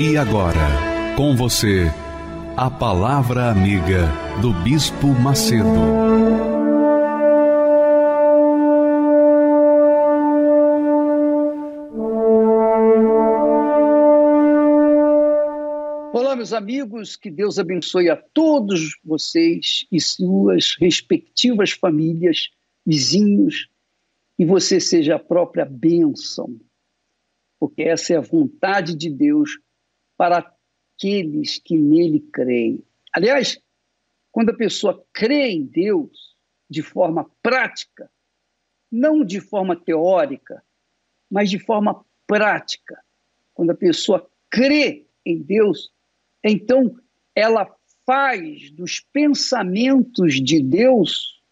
E agora, com você, a Palavra Amiga do Bispo Macedo. Olá, meus amigos, que Deus abençoe a todos vocês e suas respectivas famílias, vizinhos, e você seja a própria bênção, porque essa é a vontade de Deus para aqueles que nele creem. Aliás, quando a pessoa crê em Deus de forma prática, não de forma teórica, mas de forma prática, quando a pessoa crê em Deus, então ela faz dos pensamentos de Deus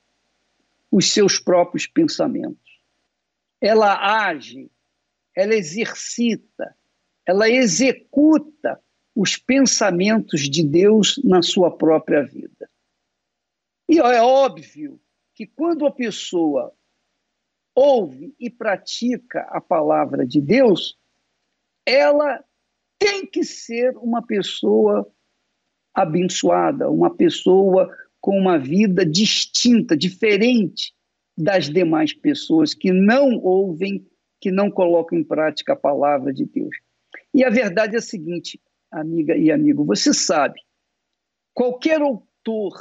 os seus próprios pensamentos. Ela age, ela exercita, ela executa os pensamentos de Deus na sua própria vida. E é óbvio que quando a pessoa ouve e pratica a palavra de Deus, ela tem que ser uma pessoa abençoada, uma pessoa com uma vida distinta, diferente das demais pessoas que não ouvem, que não colocam em prática a palavra de Deus. E a verdade é a seguinte, amiga e amigo, você sabe, qualquer autor,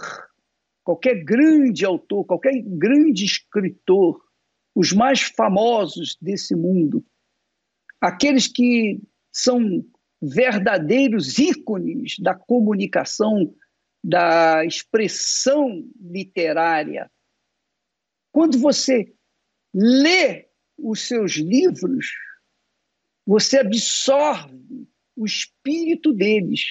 qualquer grande autor, qualquer grande escritor, os mais famosos desse mundo, aqueles que são verdadeiros ícones da comunicação, da expressão literária. Quando você lê os seus livros, você absorve o espírito deles.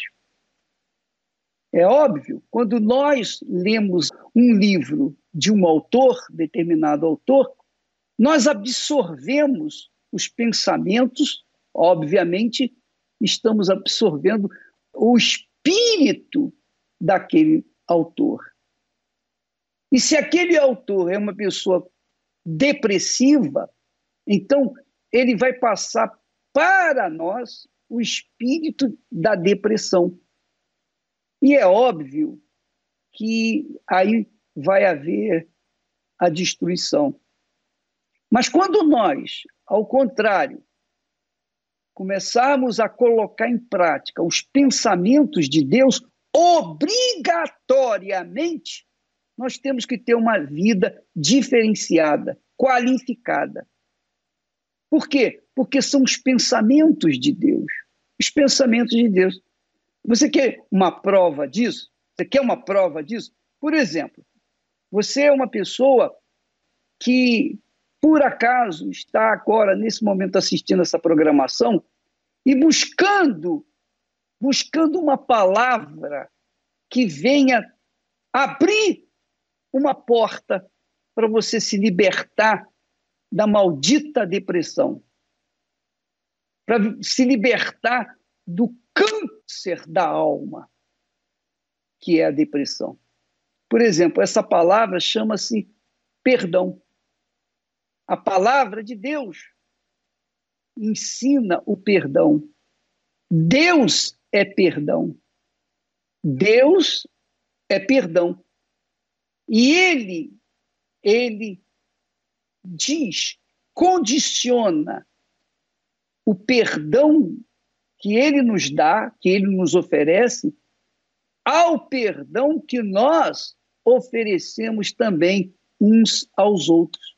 É óbvio, quando nós lemos um livro de um autor, determinado autor, nós absorvemos os pensamentos, obviamente, estamos absorvendo o espírito daquele autor. E se aquele autor é uma pessoa depressiva, então ele vai passar para nós o espírito da depressão. E é óbvio que aí vai haver a destruição. Mas quando nós, ao contrário, começarmos a colocar em prática os pensamentos de Deus, obrigatoriamente, nós temos que ter uma vida diferenciada, qualificada. Por quê? Porque são os pensamentos de Deus. Os pensamentos de Deus. Você quer uma prova disso? Você quer uma prova disso? Por exemplo, você é uma pessoa que, por acaso, está agora, nesse momento, assistindo essa programação e buscando, buscando uma palavra que venha abrir uma porta para você se libertar da maldita depressão, para se libertar do câncer da alma, que é a depressão. Por exemplo, essa palavra chama-se perdão. A palavra de Deus ensina o perdão. Deus é perdão. Deus é perdão. E ele, ele diz, condiciona o perdão que ele nos dá, que ele nos oferece, ao perdão que nós oferecemos também uns aos outros.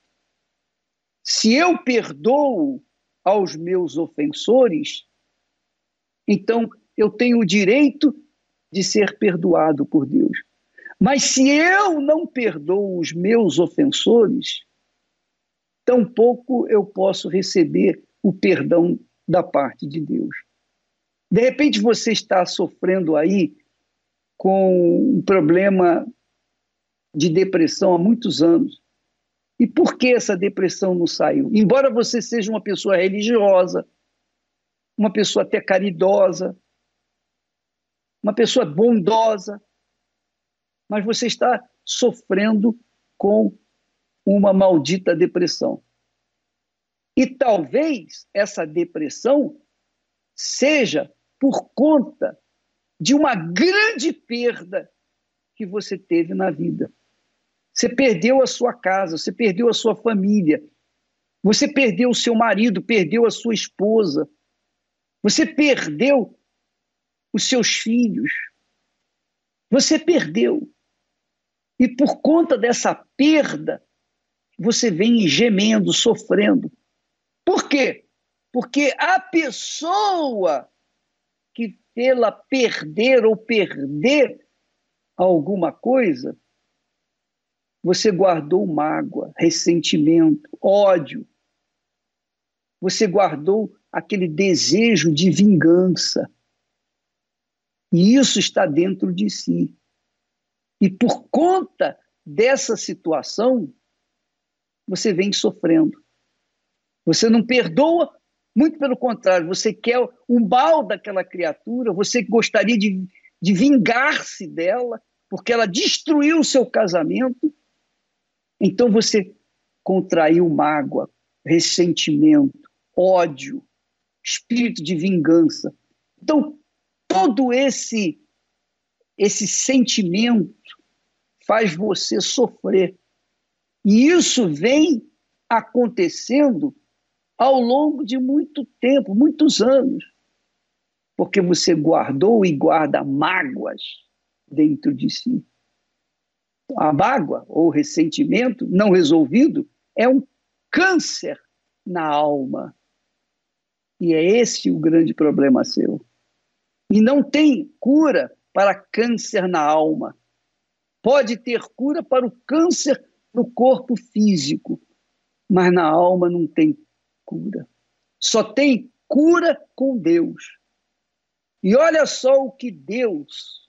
Se eu perdoo aos meus ofensores, então eu tenho o direito de ser perdoado por Deus. Mas se eu não perdoo os meus ofensores, tampouco eu posso receber o perdão da parte de Deus. De repente você está sofrendo aí com um problema de depressão há muitos anos. E por que essa depressão não saiu? Embora você seja uma pessoa religiosa, uma pessoa até caridosa, uma pessoa bondosa, mas você está sofrendo com uma maldita depressão. E talvez essa depressão seja por conta de uma grande perda que você teve na vida. Você perdeu a sua casa, você perdeu a sua família, você perdeu o seu marido, perdeu a sua esposa, você perdeu os seus filhos, você perdeu. E por conta dessa perda, você vem gemendo, sofrendo. Por quê? Porque a pessoa que pela perder ou perder alguma coisa, você guardou mágoa, ressentimento, ódio. Você guardou aquele desejo de vingança. E isso está dentro de si. E por conta dessa situação, você vem sofrendo. Você não perdoa, muito pelo contrário, você quer um mal daquela criatura, você gostaria de, de vingar-se dela, porque ela destruiu o seu casamento, então você contraiu mágoa, ressentimento, ódio, espírito de vingança. Então, todo esse esse sentimento faz você sofrer. E isso vem acontecendo ao longo de muito tempo, muitos anos, porque você guardou e guarda mágoas dentro de si a mágoa ou ressentimento não resolvido é um câncer na alma. E é esse o grande problema seu. E não tem cura para câncer na alma. Pode ter cura para o câncer no corpo físico, mas na alma não tem cura. Só tem cura com Deus. E olha só o que Deus,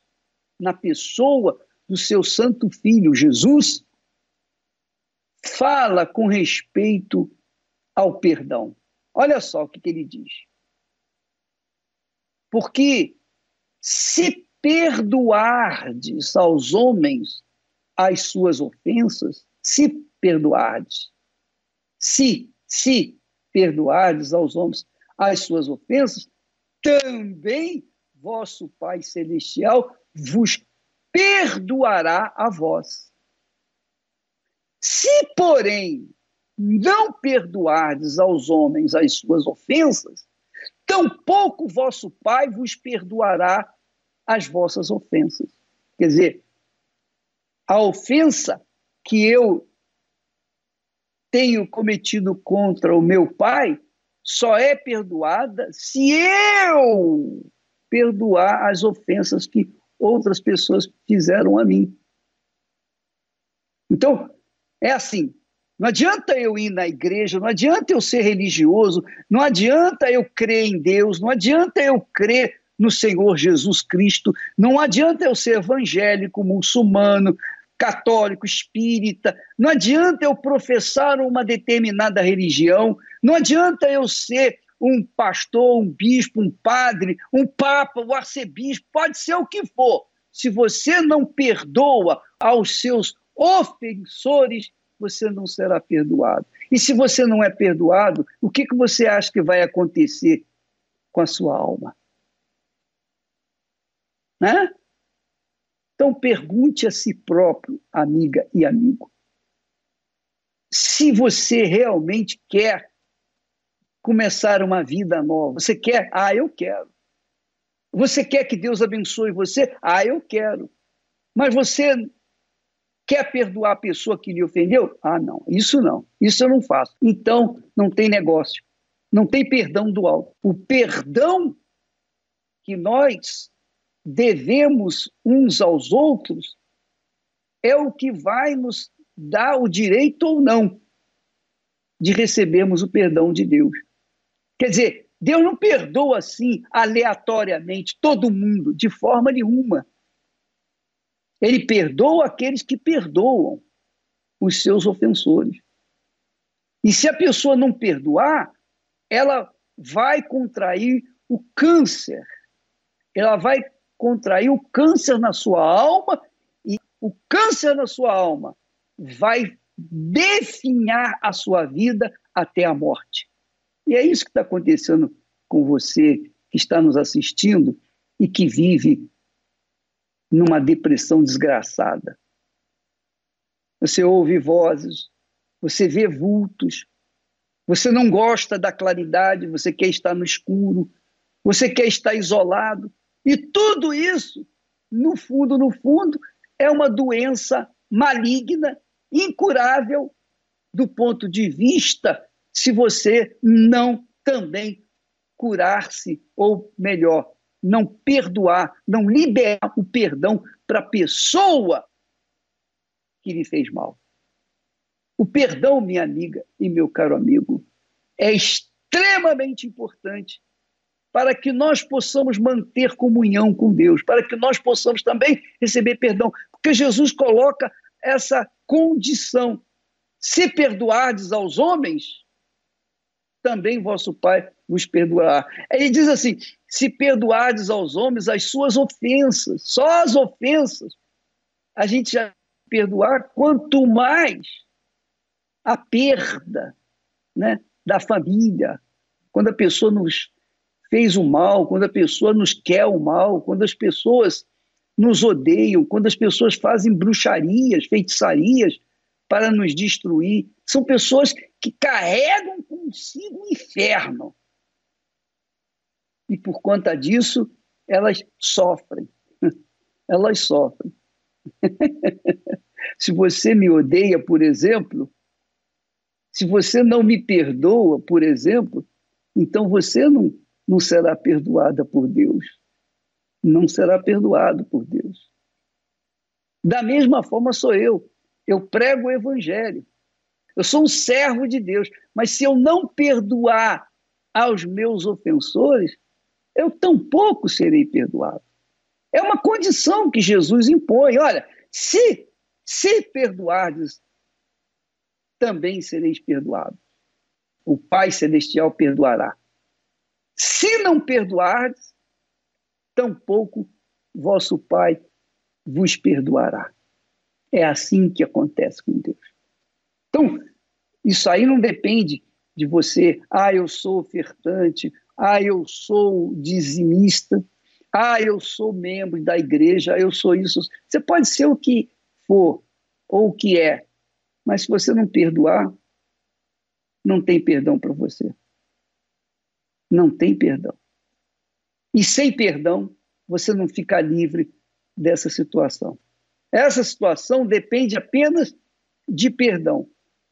na pessoa do seu santo filho Jesus, fala com respeito ao perdão. Olha só o que, que ele diz. Porque se perdoardes aos homens as suas ofensas, se perdoardes, se, se perdoardes aos homens as suas ofensas, também vosso Pai Celestial vos perdoará a vós. Se, porém, não perdoardes aos homens as suas ofensas, tampouco vosso Pai vos perdoará as vossas ofensas. Quer dizer, a ofensa que eu tenho cometido contra o meu pai só é perdoada se eu perdoar as ofensas que outras pessoas fizeram a mim. Então, é assim: não adianta eu ir na igreja, não adianta eu ser religioso, não adianta eu crer em Deus, não adianta eu crer no Senhor Jesus Cristo, não adianta eu ser evangélico, muçulmano, católico, espírita, não adianta eu professar uma determinada religião, não adianta eu ser um pastor, um bispo, um padre, um papa, um arcebispo, pode ser o que for. Se você não perdoa aos seus ofensores, você não será perdoado. E se você não é perdoado, o que, que você acha que vai acontecer com a sua alma? Né? Então pergunte a si próprio, amiga e amigo, se você realmente quer começar uma vida nova. Você quer? Ah, eu quero. Você quer que Deus abençoe você? Ah, eu quero. Mas você quer perdoar a pessoa que lhe ofendeu? Ah, não, isso não. Isso eu não faço. Então, não tem negócio. Não tem perdão do alto. O perdão que nós devemos uns aos outros é o que vai nos dar o direito ou não de recebermos o perdão de Deus. Quer dizer, Deus não perdoa assim, aleatoriamente, todo mundo, de forma nenhuma. Ele perdoa aqueles que perdoam os seus ofensores. E se a pessoa não perdoar, ela vai contrair o câncer. Ela vai contrair o câncer na sua alma e o câncer na sua alma vai definhar a sua vida até a morte. E é isso que está acontecendo com você que está nos assistindo e que vive numa depressão desgraçada. Você ouve vozes, você vê vultos, você não gosta da claridade, você quer estar no escuro, você quer estar isolado. E tudo isso, no fundo, no fundo, é uma doença maligna, incurável, do ponto de vista se você não também curar-se, ou melhor, não perdoar, não liberar o perdão para a pessoa que lhe fez mal. O perdão, minha amiga e meu caro amigo, é extremamente importante para que nós possamos manter comunhão com Deus, para que nós possamos também receber perdão, porque Jesus coloca essa condição. Se perdoardes aos homens, também vosso Pai vos perdoará. Ele diz assim: se perdoardes aos homens as suas ofensas, só as ofensas, a gente já perdoar, quanto mais a perda né, da família, quando a pessoa nos fez o mal, quando a pessoa nos quer o mal, quando as pessoas nos odeiam, quando as pessoas fazem bruxarias, feitiçarias para nos destruir. São pessoas que carregam consigo o inferno. E por conta disso, elas sofrem. Elas sofrem. Se você me odeia, por exemplo, se você não me perdoa, por exemplo, então você não, não será perdoada por Deus. Não será perdoado por Deus. Da mesma forma sou eu. Eu prego o evangelho. Eu sou um servo de Deus. Mas se eu não perdoar aos meus ofensores, eu tampouco serei perdoado. É uma condição que Jesus impõe. Olha, se, se perdoardes também sereis perdoados. O Pai Celestial perdoará. Se não perdoardes, tampouco vosso Pai vos perdoará. É assim que acontece com Deus. Então, isso aí não depende de você, ah, eu sou ofertante, ah, eu sou dizimista, ah, eu sou membro da igreja, eu sou isso. Você pode ser o que for, ou o que é, mas se você não perdoar, não tem perdão para você. Não tem perdão. E sem perdão, você não fica livre dessa situação. Essa situação depende apenas de perdão.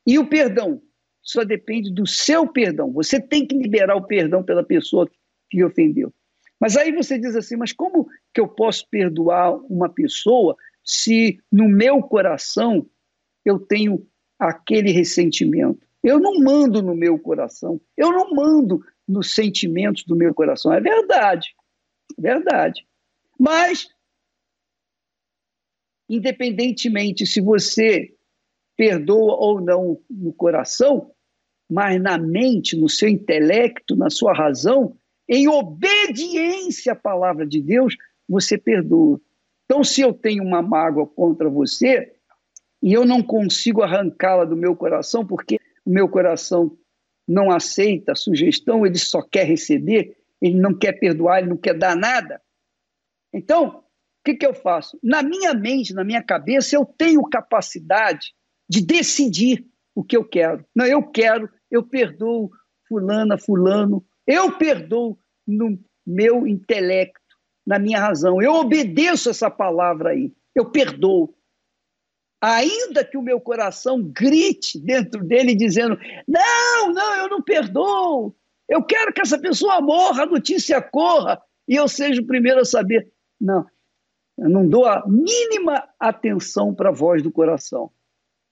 E o perdão só depende do seu perdão. Você tem que liberar o perdão pela pessoa que ofendeu. Mas aí você diz assim: mas como que eu posso perdoar uma pessoa se no meu coração eu tenho aquele ressentimento. Eu não mando no meu coração, eu não mando nos sentimentos do meu coração. É verdade, verdade. Mas, independentemente se você perdoa ou não no coração, mas na mente, no seu intelecto, na sua razão, em obediência à palavra de Deus, você perdoa. Então, se eu tenho uma mágoa contra você, e eu não consigo arrancá-la do meu coração porque o meu coração não aceita a sugestão, ele só quer receber, ele não quer perdoar, ele não quer dar nada. Então, o que, que eu faço? Na minha mente, na minha cabeça, eu tenho capacidade de decidir o que eu quero. Não, eu quero, eu perdoo fulana, fulano, eu perdoo no meu intelecto, na minha razão. Eu obedeço essa palavra aí. Eu perdoo ainda que o meu coração grite dentro dele dizendo: não, não, eu não perdoo, eu quero que essa pessoa morra, a notícia corra e eu seja o primeiro a saber. Não, eu não dou a mínima atenção para a voz do coração.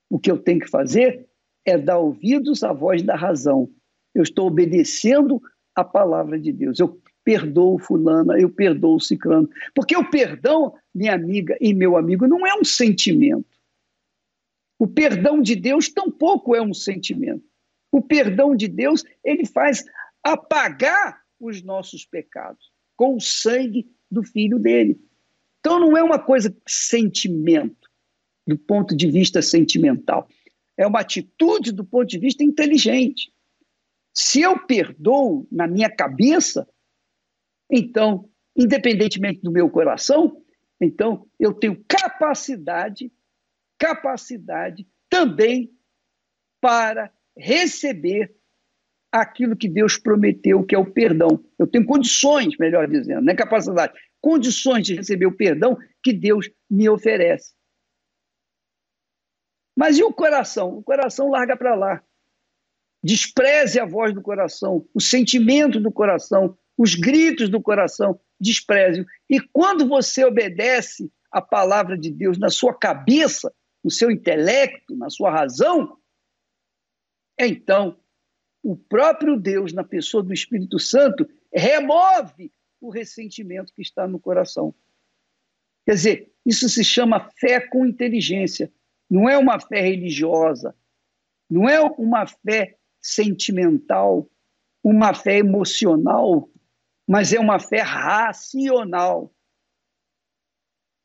O que eu tenho que fazer é dar ouvidos à voz da razão. Eu estou obedecendo a palavra de Deus. Eu perdoo fulana, eu perdoo ciclano. Porque o perdão, minha amiga e meu amigo, não é um sentimento. O perdão de Deus tampouco é um sentimento. O perdão de Deus, ele faz apagar os nossos pecados com o sangue do filho dele. Então não é uma coisa sentimento, do ponto de vista sentimental. É uma atitude do ponto de vista inteligente. Se eu perdoo na minha cabeça, então, independentemente do meu coração, então eu tenho capacidade, capacidade também para receber aquilo que Deus prometeu, que é o perdão. Eu tenho condições, melhor dizendo, não é capacidade, condições de receber o perdão que Deus me oferece. Mas e o coração? O coração larga para lá. Despreze a voz do coração, o sentimento do coração, os gritos do coração, despreze. E quando você obedece a palavra de Deus na sua cabeça, no seu intelecto, na sua razão, então o próprio Deus, na pessoa do Espírito Santo, remove o ressentimento que está no coração. Quer dizer, isso se chama fé com inteligência. Não é uma fé religiosa, não é uma fé sentimental, uma fé emocional, mas é uma fé racional.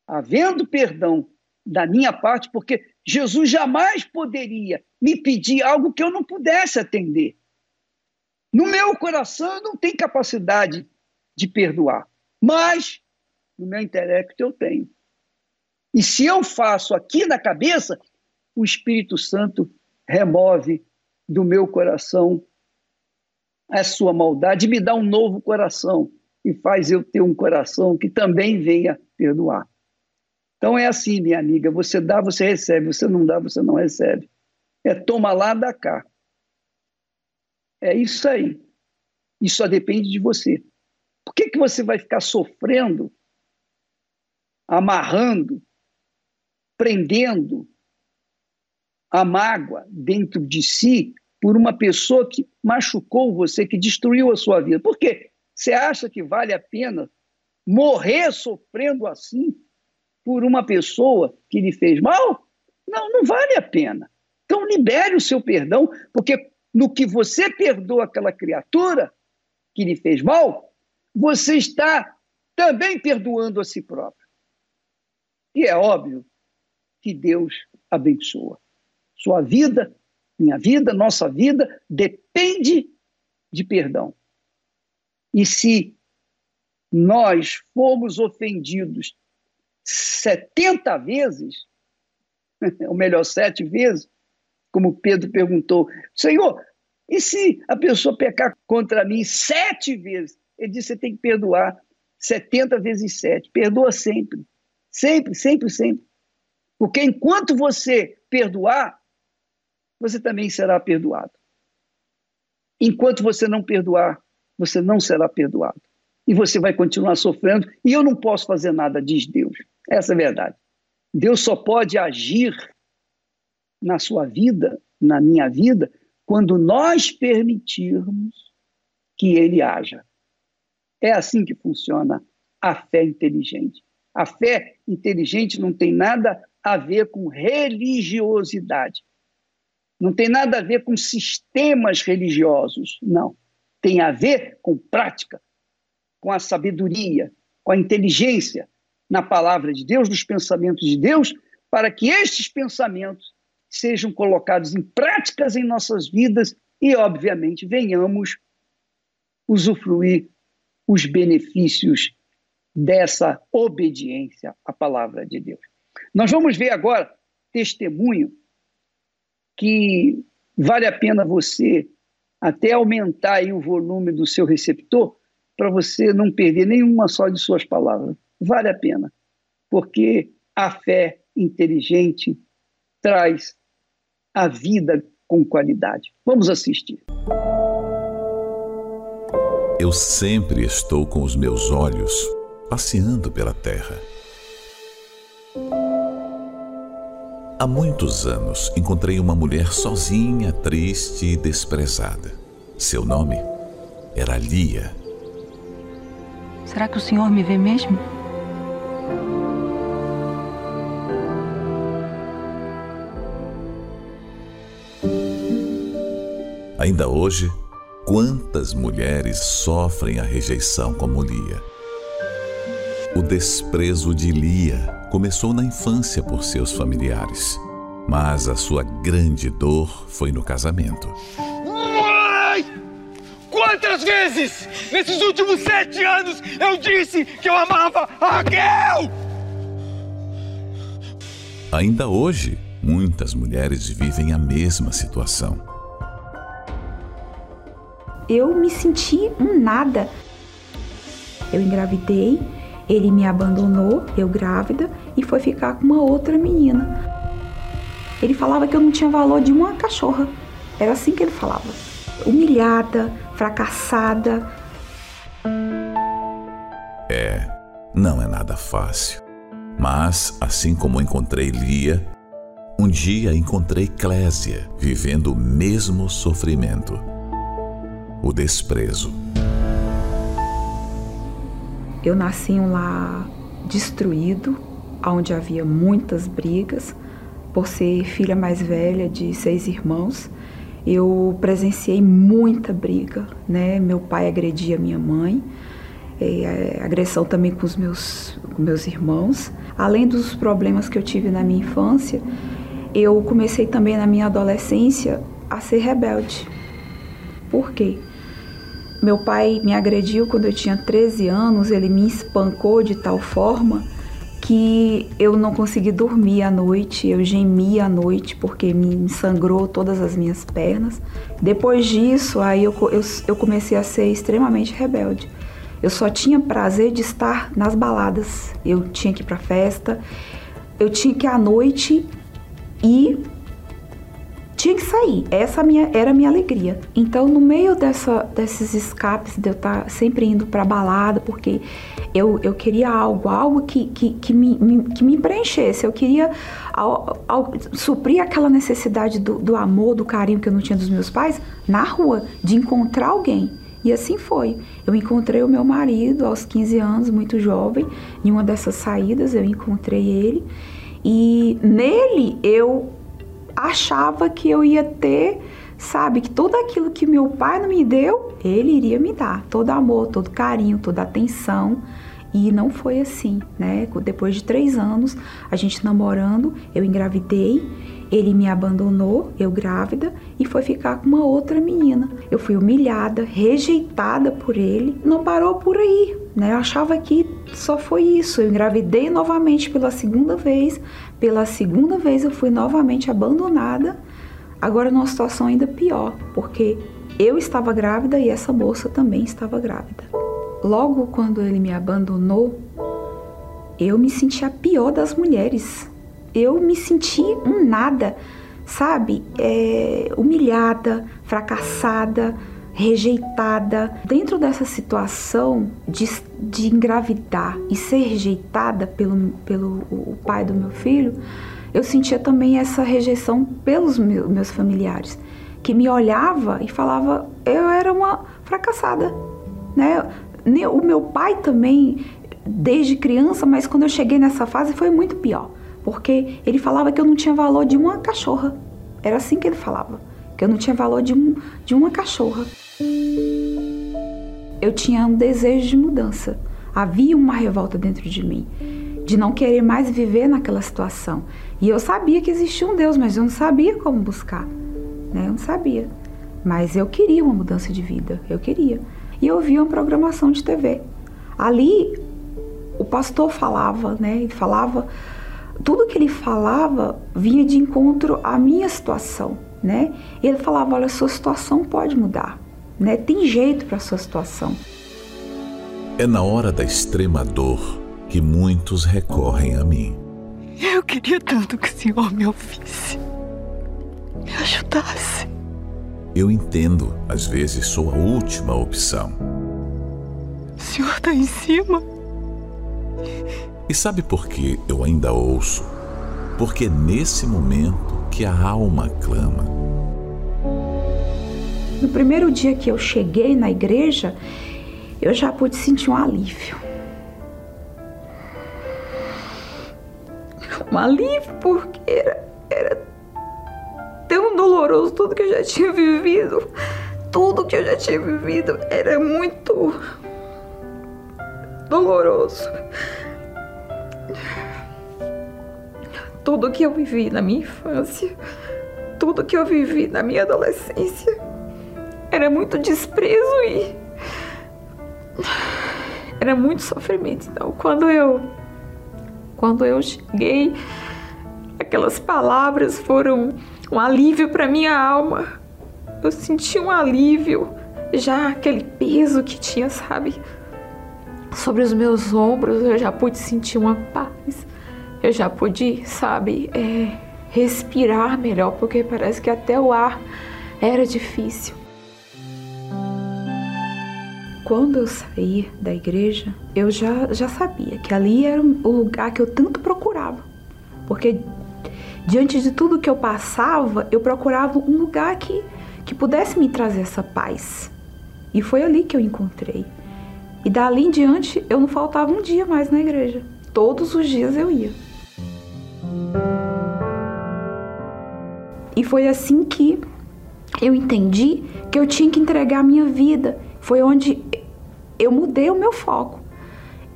Havendo perdão da minha parte, porque Jesus jamais poderia me pedir algo que eu não pudesse atender. No meu coração eu não tenho capacidade de perdoar, mas no meu intelecto eu tenho. E se eu faço aqui na cabeça, o Espírito Santo remove do meu coração a sua maldade me dá um novo coração e faz eu ter um coração que também venha perdoar. Então é assim, minha amiga, você dá, você recebe, você não dá, você não recebe. É toma lá, dá cá. É isso aí. Isso só depende de você. Por que, que você vai ficar sofrendo, amarrando, prendendo a mágoa dentro de si por uma pessoa que machucou você, que destruiu a sua vida? Por quê? Você acha que vale a pena morrer sofrendo assim por uma pessoa que lhe fez mal? Não, não vale a pena. Então libere o seu perdão, porque no que você perdoa aquela criatura que lhe fez mal, você está também perdoando a si próprio. E é óbvio que Deus abençoa. Sua vida, minha vida, nossa vida depende de perdão. E se nós fomos ofendidos 70 vezes, ou melhor, sete vezes, como Pedro perguntou, Senhor, e se a pessoa pecar contra mim sete vezes? Ele disse: você tem que perdoar 70 vezes sete. Perdoa sempre. Sempre, sempre, sempre. Porque enquanto você perdoar, você também será perdoado. Enquanto você não perdoar, você não será perdoado. E você vai continuar sofrendo. E eu não posso fazer nada, diz Deus. Essa é a verdade. Deus só pode agir na sua vida, na minha vida, quando nós permitirmos que ele haja. É assim que funciona a fé inteligente. A fé inteligente não tem nada a ver com religiosidade. Não tem nada a ver com sistemas religiosos, não. Tem a ver com prática, com a sabedoria, com a inteligência na palavra de Deus, nos pensamentos de Deus, para que estes pensamentos sejam colocados em práticas em nossas vidas e, obviamente, venhamos usufruir os benefícios dessa obediência à palavra de Deus. Nós vamos ver agora testemunho que vale a pena você até aumentar o volume do seu receptor para você não perder nenhuma só de suas palavras. Vale a pena, porque a fé inteligente traz a vida com qualidade. Vamos assistir. Eu sempre estou com os meus olhos passeando pela terra. Há muitos anos encontrei uma mulher sozinha, triste e desprezada. Seu nome era Lia. Será que o senhor me vê mesmo? Ainda hoje, quantas mulheres sofrem a rejeição como Lia? O desprezo de Lia começou na infância por seus familiares, mas a sua grande dor foi no casamento. Vezes nesses últimos sete anos eu disse que eu amava a Raquel? Ainda hoje, muitas mulheres vivem a mesma situação eu me senti um nada. Eu engravidei, ele me abandonou, eu grávida, e foi ficar com uma outra menina. Ele falava que eu não tinha valor de uma cachorra. Era assim que ele falava. Humilhada, fracassada. É, não é nada fácil. Mas, assim como encontrei Lia, um dia encontrei Clésia vivendo o mesmo sofrimento o desprezo. Eu nasci em um lar destruído, onde havia muitas brigas. Por ser filha mais velha de seis irmãos, eu presenciei muita briga, né? Meu pai agredia minha mãe, é, agressão também com os meus, com meus irmãos. Além dos problemas que eu tive na minha infância, eu comecei também na minha adolescência a ser rebelde. Por quê? Meu pai me agrediu quando eu tinha 13 anos, ele me espancou de tal forma que eu não consegui dormir à noite, eu gemia à noite porque me sangrou todas as minhas pernas. Depois disso, aí eu, eu, eu comecei a ser extremamente rebelde. Eu só tinha prazer de estar nas baladas. Eu tinha que ir para festa, eu tinha que à noite ir tinha que sair. Essa minha, era a minha alegria. Então, no meio dessa, desses escapes, de eu estar tá sempre indo para balada, porque eu, eu queria algo, algo que, que, que, me, me, que me preenchesse. Eu queria ao, ao, suprir aquela necessidade do, do amor, do carinho que eu não tinha dos meus pais na rua, de encontrar alguém. E assim foi. Eu encontrei o meu marido aos 15 anos, muito jovem. Em uma dessas saídas, eu encontrei ele. E nele eu achava que eu ia ter, sabe, que tudo aquilo que meu pai não me deu, ele iria me dar. Todo amor, todo carinho, toda atenção. E não foi assim, né? Depois de três anos, a gente namorando, eu engravidei, ele me abandonou, eu grávida, e foi ficar com uma outra menina. Eu fui humilhada, rejeitada por ele. Não parou por aí, né? Eu achava que só foi isso. Eu engravidei novamente pela segunda vez. Pela segunda vez eu fui novamente abandonada. Agora numa situação ainda pior, porque eu estava grávida e essa moça também estava grávida. Logo quando ele me abandonou, eu me senti a pior das mulheres. Eu me senti um nada, sabe? É, humilhada, fracassada, rejeitada. Dentro dessa situação de, de engravidar e ser rejeitada pelo, pelo o pai do meu filho, eu sentia também essa rejeição pelos meus, meus familiares, que me olhava e falava eu era uma fracassada, né? O meu pai também, desde criança, mas quando eu cheguei nessa fase foi muito pior. Porque ele falava que eu não tinha valor de uma cachorra. Era assim que ele falava. Que eu não tinha valor de, um, de uma cachorra. Eu tinha um desejo de mudança. Havia uma revolta dentro de mim. De não querer mais viver naquela situação. E eu sabia que existia um Deus, mas eu não sabia como buscar. Né? Eu não sabia. Mas eu queria uma mudança de vida. Eu queria e eu via uma programação de TV. Ali o pastor falava, né? Ele falava tudo que ele falava vinha de encontro à minha situação, né? Ele falava, olha, sua situação pode mudar, né? Tem jeito para sua situação. É na hora da extrema dor que muitos recorrem a mim. Eu queria tanto que o Senhor me ouvisse, me ajudasse. Eu entendo, às vezes sou a última opção. O senhor está em cima? E sabe por que eu ainda ouço? Porque é nesse momento que a alma clama. No primeiro dia que eu cheguei na igreja, eu já pude sentir um alívio. Um alívio porque era, era tão doloroso tudo que eu já tinha vivido. Tudo que eu já tinha vivido era muito doloroso. Tudo que eu vivi na minha infância, tudo que eu vivi na minha adolescência, era muito desprezo e era muito sofrimento. Então, quando eu quando eu cheguei, aquelas palavras foram um alívio para minha alma. Eu senti um alívio, já aquele peso que tinha, sabe, sobre os meus ombros, eu já pude sentir uma paz. Eu já pude, sabe, é, respirar melhor, porque parece que até o ar era difícil. Quando eu saí da igreja, eu já, já sabia que ali era o lugar que eu tanto procurava. Porque diante de tudo que eu passava, eu procurava um lugar que, que pudesse me trazer essa paz. E foi ali que eu encontrei. E dali em diante eu não faltava um dia mais na igreja. Todos os dias eu ia. E foi assim que eu entendi que eu tinha que entregar a minha vida. Foi onde eu mudei o meu foco.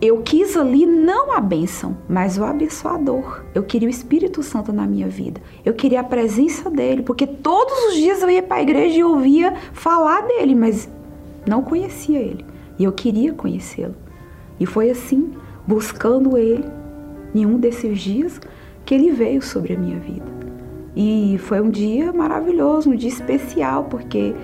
Eu quis ali não a bênção, mas o abençoador. Eu queria o Espírito Santo na minha vida. Eu queria a presença dele, porque todos os dias eu ia para a igreja e ouvia falar dele, mas não conhecia ele. E eu queria conhecê-lo. E foi assim, buscando ele, em um desses dias, que ele veio sobre a minha vida. E foi um dia maravilhoso, um dia especial, porque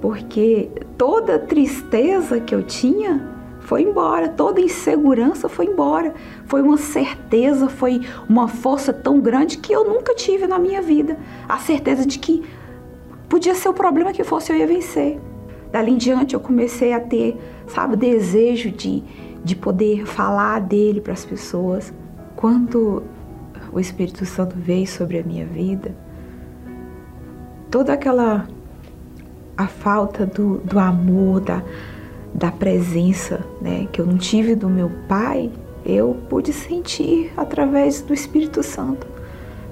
porque toda tristeza que eu tinha foi embora, toda insegurança foi embora. Foi uma certeza, foi uma força tão grande que eu nunca tive na minha vida. A certeza de que podia ser o problema que fosse eu ia vencer. Dali em diante eu comecei a ter, sabe, desejo de, de poder falar dele para as pessoas. Quando o Espírito Santo veio sobre a minha vida, toda aquela a falta do, do amor, da, da presença né, que eu não tive do meu pai, eu pude sentir através do Espírito Santo.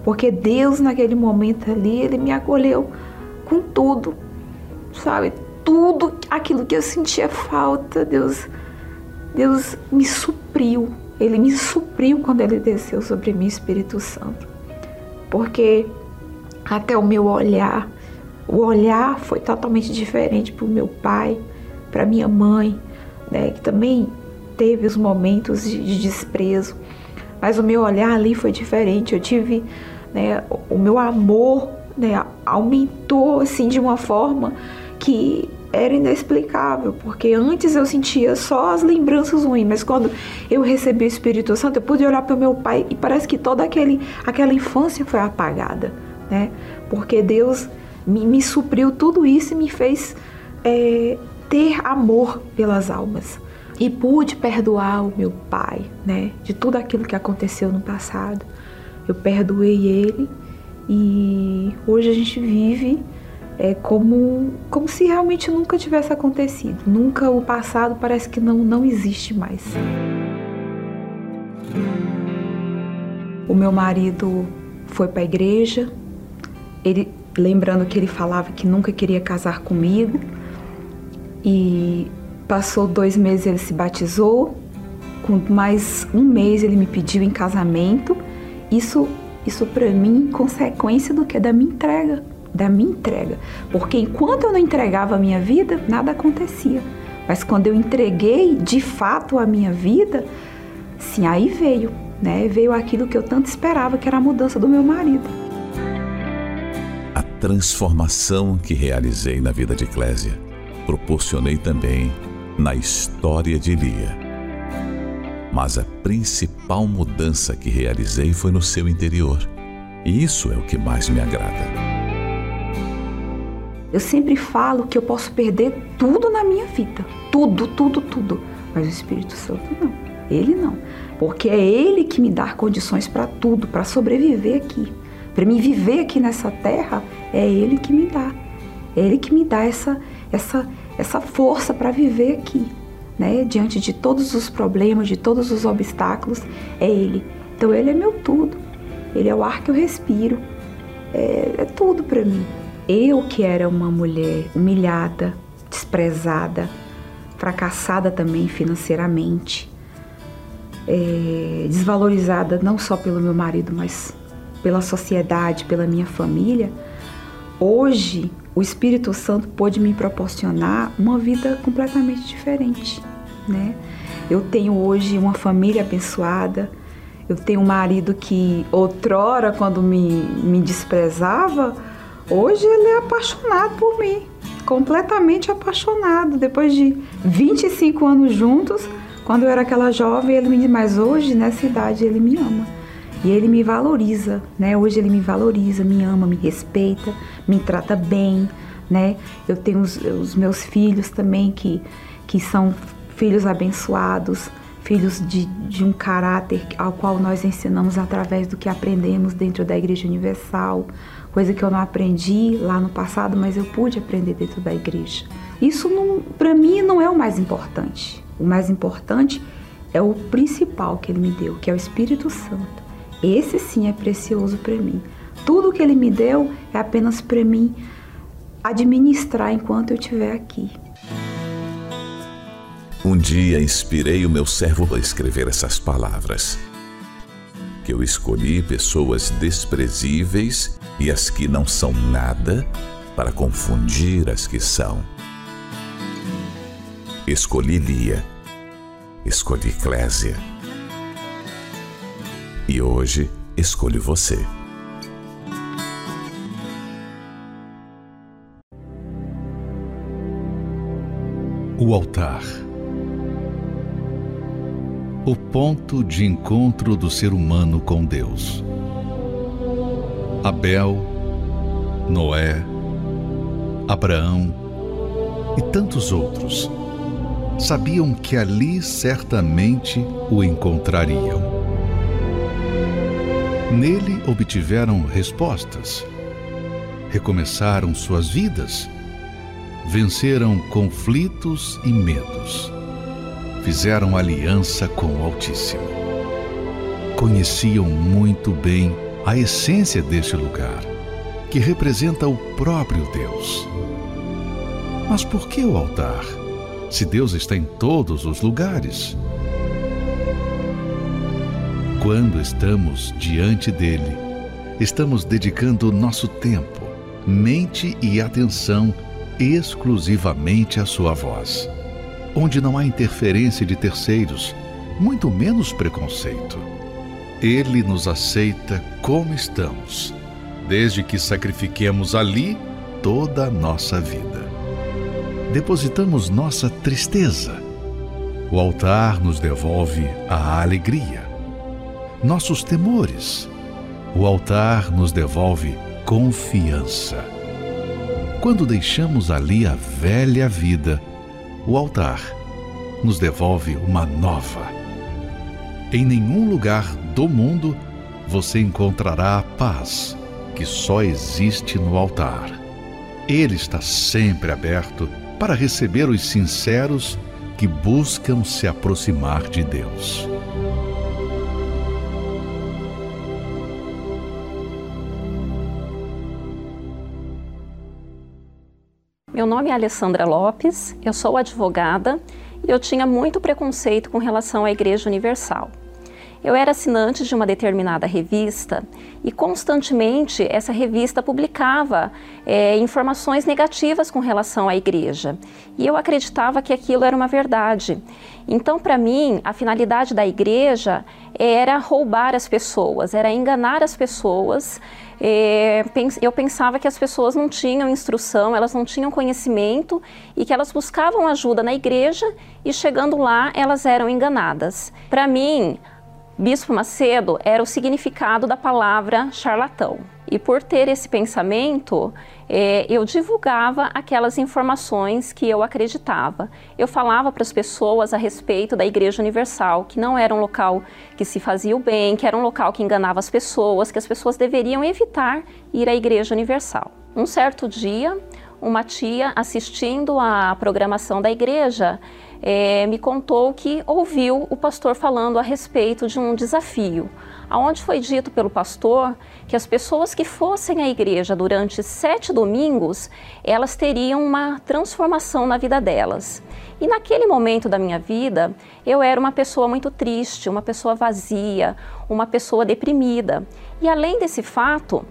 Porque Deus, naquele momento ali, Ele me acolheu com tudo, sabe? Tudo aquilo que eu sentia falta, Deus, Deus me supriu ele me supriu quando ele desceu sobre mim, Espírito Santo. Porque até o meu olhar, o olhar foi totalmente diferente para o meu pai, para minha mãe, né, que também teve os momentos de, de, desprezo. Mas o meu olhar ali foi diferente. Eu tive, né, o meu amor, né, aumentou assim de uma forma que era inexplicável, porque antes eu sentia só as lembranças ruins, mas quando eu recebi o Espírito Santo, eu pude olhar para o meu pai e parece que toda aquele, aquela infância foi apagada, né? Porque Deus me, me supriu tudo isso e me fez é, ter amor pelas almas. E pude perdoar o meu pai, né? De tudo aquilo que aconteceu no passado. Eu perdoei ele e hoje a gente vive é como, como se realmente nunca tivesse acontecido. Nunca o passado parece que não, não existe mais. O meu marido foi para a igreja, ele lembrando que ele falava que nunca queria casar comigo e passou dois meses ele se batizou, com mais um mês ele me pediu em casamento. Isso, isso para mim consequência do que da minha entrega da minha entrega. Porque enquanto eu não entregava a minha vida, nada acontecia. Mas quando eu entreguei de fato a minha vida, sim, aí veio, né? Veio aquilo que eu tanto esperava, que era a mudança do meu marido. Transformação que realizei na vida de Clésia, proporcionei também na história de Lia. Mas a principal mudança que realizei foi no seu interior. E isso é o que mais me agrada. Eu sempre falo que eu posso perder tudo na minha vida. Tudo, tudo, tudo. Mas o Espírito Santo não. Ele não. Porque é Ele que me dá condições para tudo, para sobreviver aqui. Para me viver aqui nessa terra, é Ele que me dá. É Ele que me dá essa, essa, essa força para viver aqui, né? Diante de todos os problemas, de todos os obstáculos, é Ele. Então Ele é meu tudo. Ele é o ar que eu respiro. É, é tudo para mim. Eu que era uma mulher humilhada, desprezada, fracassada também financeiramente, é, desvalorizada não só pelo meu marido, mas pela sociedade, pela minha família, hoje o Espírito Santo pôde me proporcionar uma vida completamente diferente, né? Eu tenho hoje uma família abençoada, eu tenho um marido que outrora, quando me, me desprezava, hoje ele é apaixonado por mim, completamente apaixonado. Depois de 25 anos juntos, quando eu era aquela jovem, ele me diz, mas hoje, nessa idade, ele me ama. E ele me valoriza, né? Hoje ele me valoriza, me ama, me respeita, me trata bem, né? Eu tenho os, os meus filhos também que, que são filhos abençoados, filhos de, de um caráter ao qual nós ensinamos através do que aprendemos dentro da Igreja Universal, coisa que eu não aprendi lá no passado, mas eu pude aprender dentro da igreja. Isso para mim não é o mais importante. O mais importante é o principal que ele me deu, que é o Espírito Santo. Esse sim é precioso para mim. Tudo que ele me deu é apenas para mim administrar enquanto eu estiver aqui. Um dia inspirei o meu servo a escrever essas palavras. Que eu escolhi pessoas desprezíveis e as que não são nada para confundir as que são. Escolhi Lia, escolhi Clésia. E hoje escolho você. O altar. O ponto de encontro do ser humano com Deus. Abel, Noé, Abraão e tantos outros sabiam que ali certamente o encontrariam. Nele obtiveram respostas, recomeçaram suas vidas, venceram conflitos e medos, fizeram aliança com o Altíssimo. Conheciam muito bem a essência deste lugar, que representa o próprio Deus. Mas por que o altar? se Deus está em todos os lugares? Quando estamos diante dele, estamos dedicando nosso tempo, mente e atenção exclusivamente à sua voz, onde não há interferência de terceiros, muito menos preconceito. Ele nos aceita como estamos, desde que sacrifiquemos ali toda a nossa vida depositamos nossa tristeza. O altar nos devolve a alegria. Nossos temores. O altar nos devolve confiança. Quando deixamos ali a velha vida, o altar nos devolve uma nova. Em nenhum lugar do mundo você encontrará a paz que só existe no altar. Ele está sempre aberto para receber os sinceros que buscam se aproximar de Deus. Meu nome é Alessandra Lopes, eu sou advogada e eu tinha muito preconceito com relação à Igreja Universal. Eu era assinante de uma determinada revista e constantemente essa revista publicava é, informações negativas com relação à igreja. E eu acreditava que aquilo era uma verdade. Então, para mim, a finalidade da igreja era roubar as pessoas, era enganar as pessoas. É, eu pensava que as pessoas não tinham instrução, elas não tinham conhecimento e que elas buscavam ajuda na igreja e chegando lá elas eram enganadas. Para mim, Bispo Macedo era o significado da palavra charlatão. E por ter esse pensamento, é, eu divulgava aquelas informações que eu acreditava. Eu falava para as pessoas a respeito da Igreja Universal, que não era um local que se fazia o bem, que era um local que enganava as pessoas, que as pessoas deveriam evitar ir à Igreja Universal. Um certo dia, uma tia assistindo à programação da igreja é, me contou que ouviu o pastor falando a respeito de um desafio, aonde foi dito pelo pastor que as pessoas que fossem à igreja durante sete domingos, elas teriam uma transformação na vida delas. E naquele momento da minha vida, eu era uma pessoa muito triste, uma pessoa vazia, uma pessoa deprimida. E além desse fato,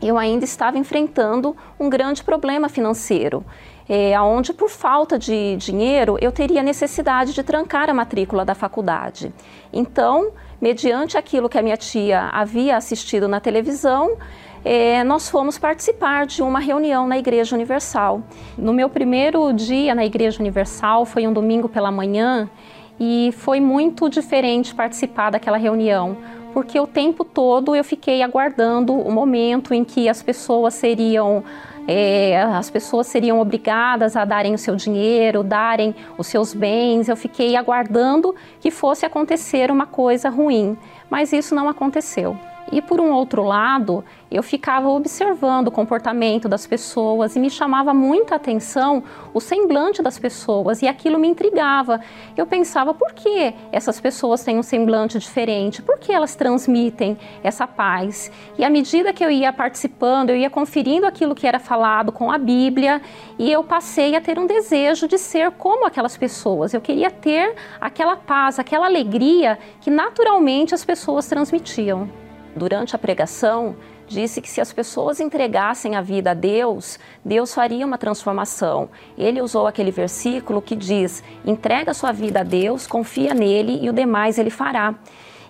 eu ainda estava enfrentando um grande problema financeiro é, onde por falta de dinheiro eu teria necessidade de trancar a matrícula da faculdade. Então, mediante aquilo que a minha tia havia assistido na televisão, é, nós fomos participar de uma reunião na Igreja Universal. No meu primeiro dia na Igreja Universal, foi um domingo pela manhã, e foi muito diferente participar daquela reunião, porque o tempo todo eu fiquei aguardando o momento em que as pessoas seriam é, as pessoas seriam obrigadas a darem o seu dinheiro, darem os seus bens. Eu fiquei aguardando que fosse acontecer uma coisa ruim, mas isso não aconteceu. E por um outro lado, eu ficava observando o comportamento das pessoas e me chamava muita atenção o semblante das pessoas e aquilo me intrigava. Eu pensava por que essas pessoas têm um semblante diferente, por que elas transmitem essa paz. E à medida que eu ia participando, eu ia conferindo aquilo que era falado com a Bíblia e eu passei a ter um desejo de ser como aquelas pessoas. Eu queria ter aquela paz, aquela alegria que naturalmente as pessoas transmitiam durante a pregação, disse que se as pessoas entregassem a vida a Deus, Deus faria uma transformação. Ele usou aquele versículo que diz: entrega sua vida a Deus, confia nele e o demais ele fará.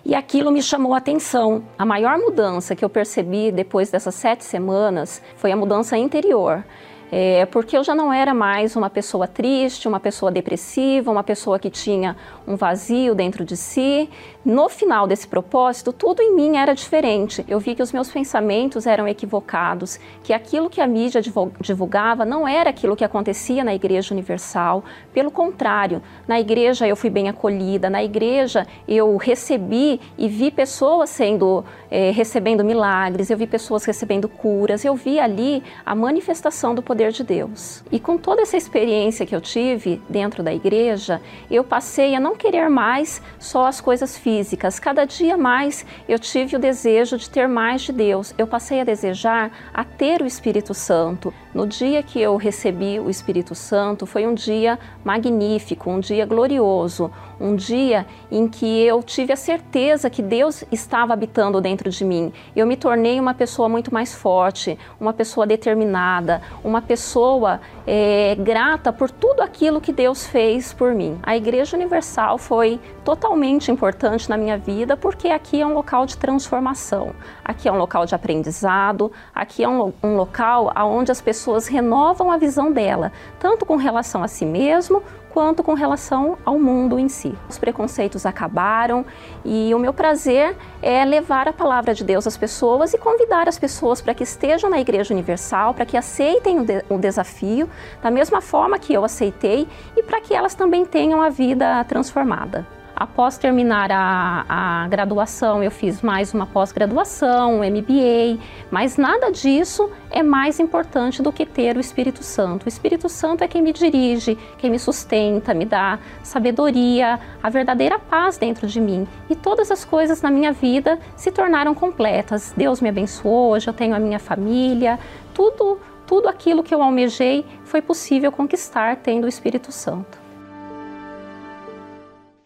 E aquilo me chamou a atenção. A maior mudança que eu percebi depois dessas sete semanas foi a mudança interior é, porque eu já não era mais uma pessoa triste, uma pessoa depressiva, uma pessoa que tinha um vazio dentro de si. No final desse propósito, tudo em mim era diferente. Eu vi que os meus pensamentos eram equivocados, que aquilo que a mídia divulgava não era aquilo que acontecia na Igreja Universal. Pelo contrário, na igreja eu fui bem acolhida, na igreja eu recebi e vi pessoas sendo é, recebendo milagres, eu vi pessoas recebendo curas, eu vi ali a manifestação do poder de Deus. E com toda essa experiência que eu tive dentro da igreja, eu passei a não querer mais só as coisas físicas. Cada dia mais eu tive o desejo de ter mais de Deus. Eu passei a desejar a ter o Espírito Santo. No dia que eu recebi o Espírito Santo, foi um dia magnífico, um dia glorioso, um dia em que eu tive a certeza que Deus estava habitando dentro de mim. Eu me tornei uma pessoa muito mais forte, uma pessoa determinada, uma pessoa é, grata por tudo aquilo que Deus fez por mim. A Igreja Universal foi totalmente importante na minha vida porque aqui é um local de transformação, aqui é um local de aprendizado, aqui é um, um local onde as pessoas renovam a visão dela, tanto com relação a si mesmo quanto com relação ao mundo em si. Os preconceitos acabaram e o meu prazer é levar a palavra de Deus às pessoas e convidar as pessoas para que estejam na Igreja Universal, para que aceitem o, de o desafio da mesma forma que eu aceitei e para que elas também tenham a vida transformada. Após terminar a, a graduação, eu fiz mais uma pós-graduação, um MBA, mas nada disso é mais importante do que ter o Espírito Santo. O Espírito Santo é quem me dirige, quem me sustenta, me dá sabedoria, a verdadeira paz dentro de mim. E todas as coisas na minha vida se tornaram completas. Deus me abençoou, hoje eu tenho a minha família, tudo, tudo aquilo que eu almejei foi possível conquistar tendo o Espírito Santo.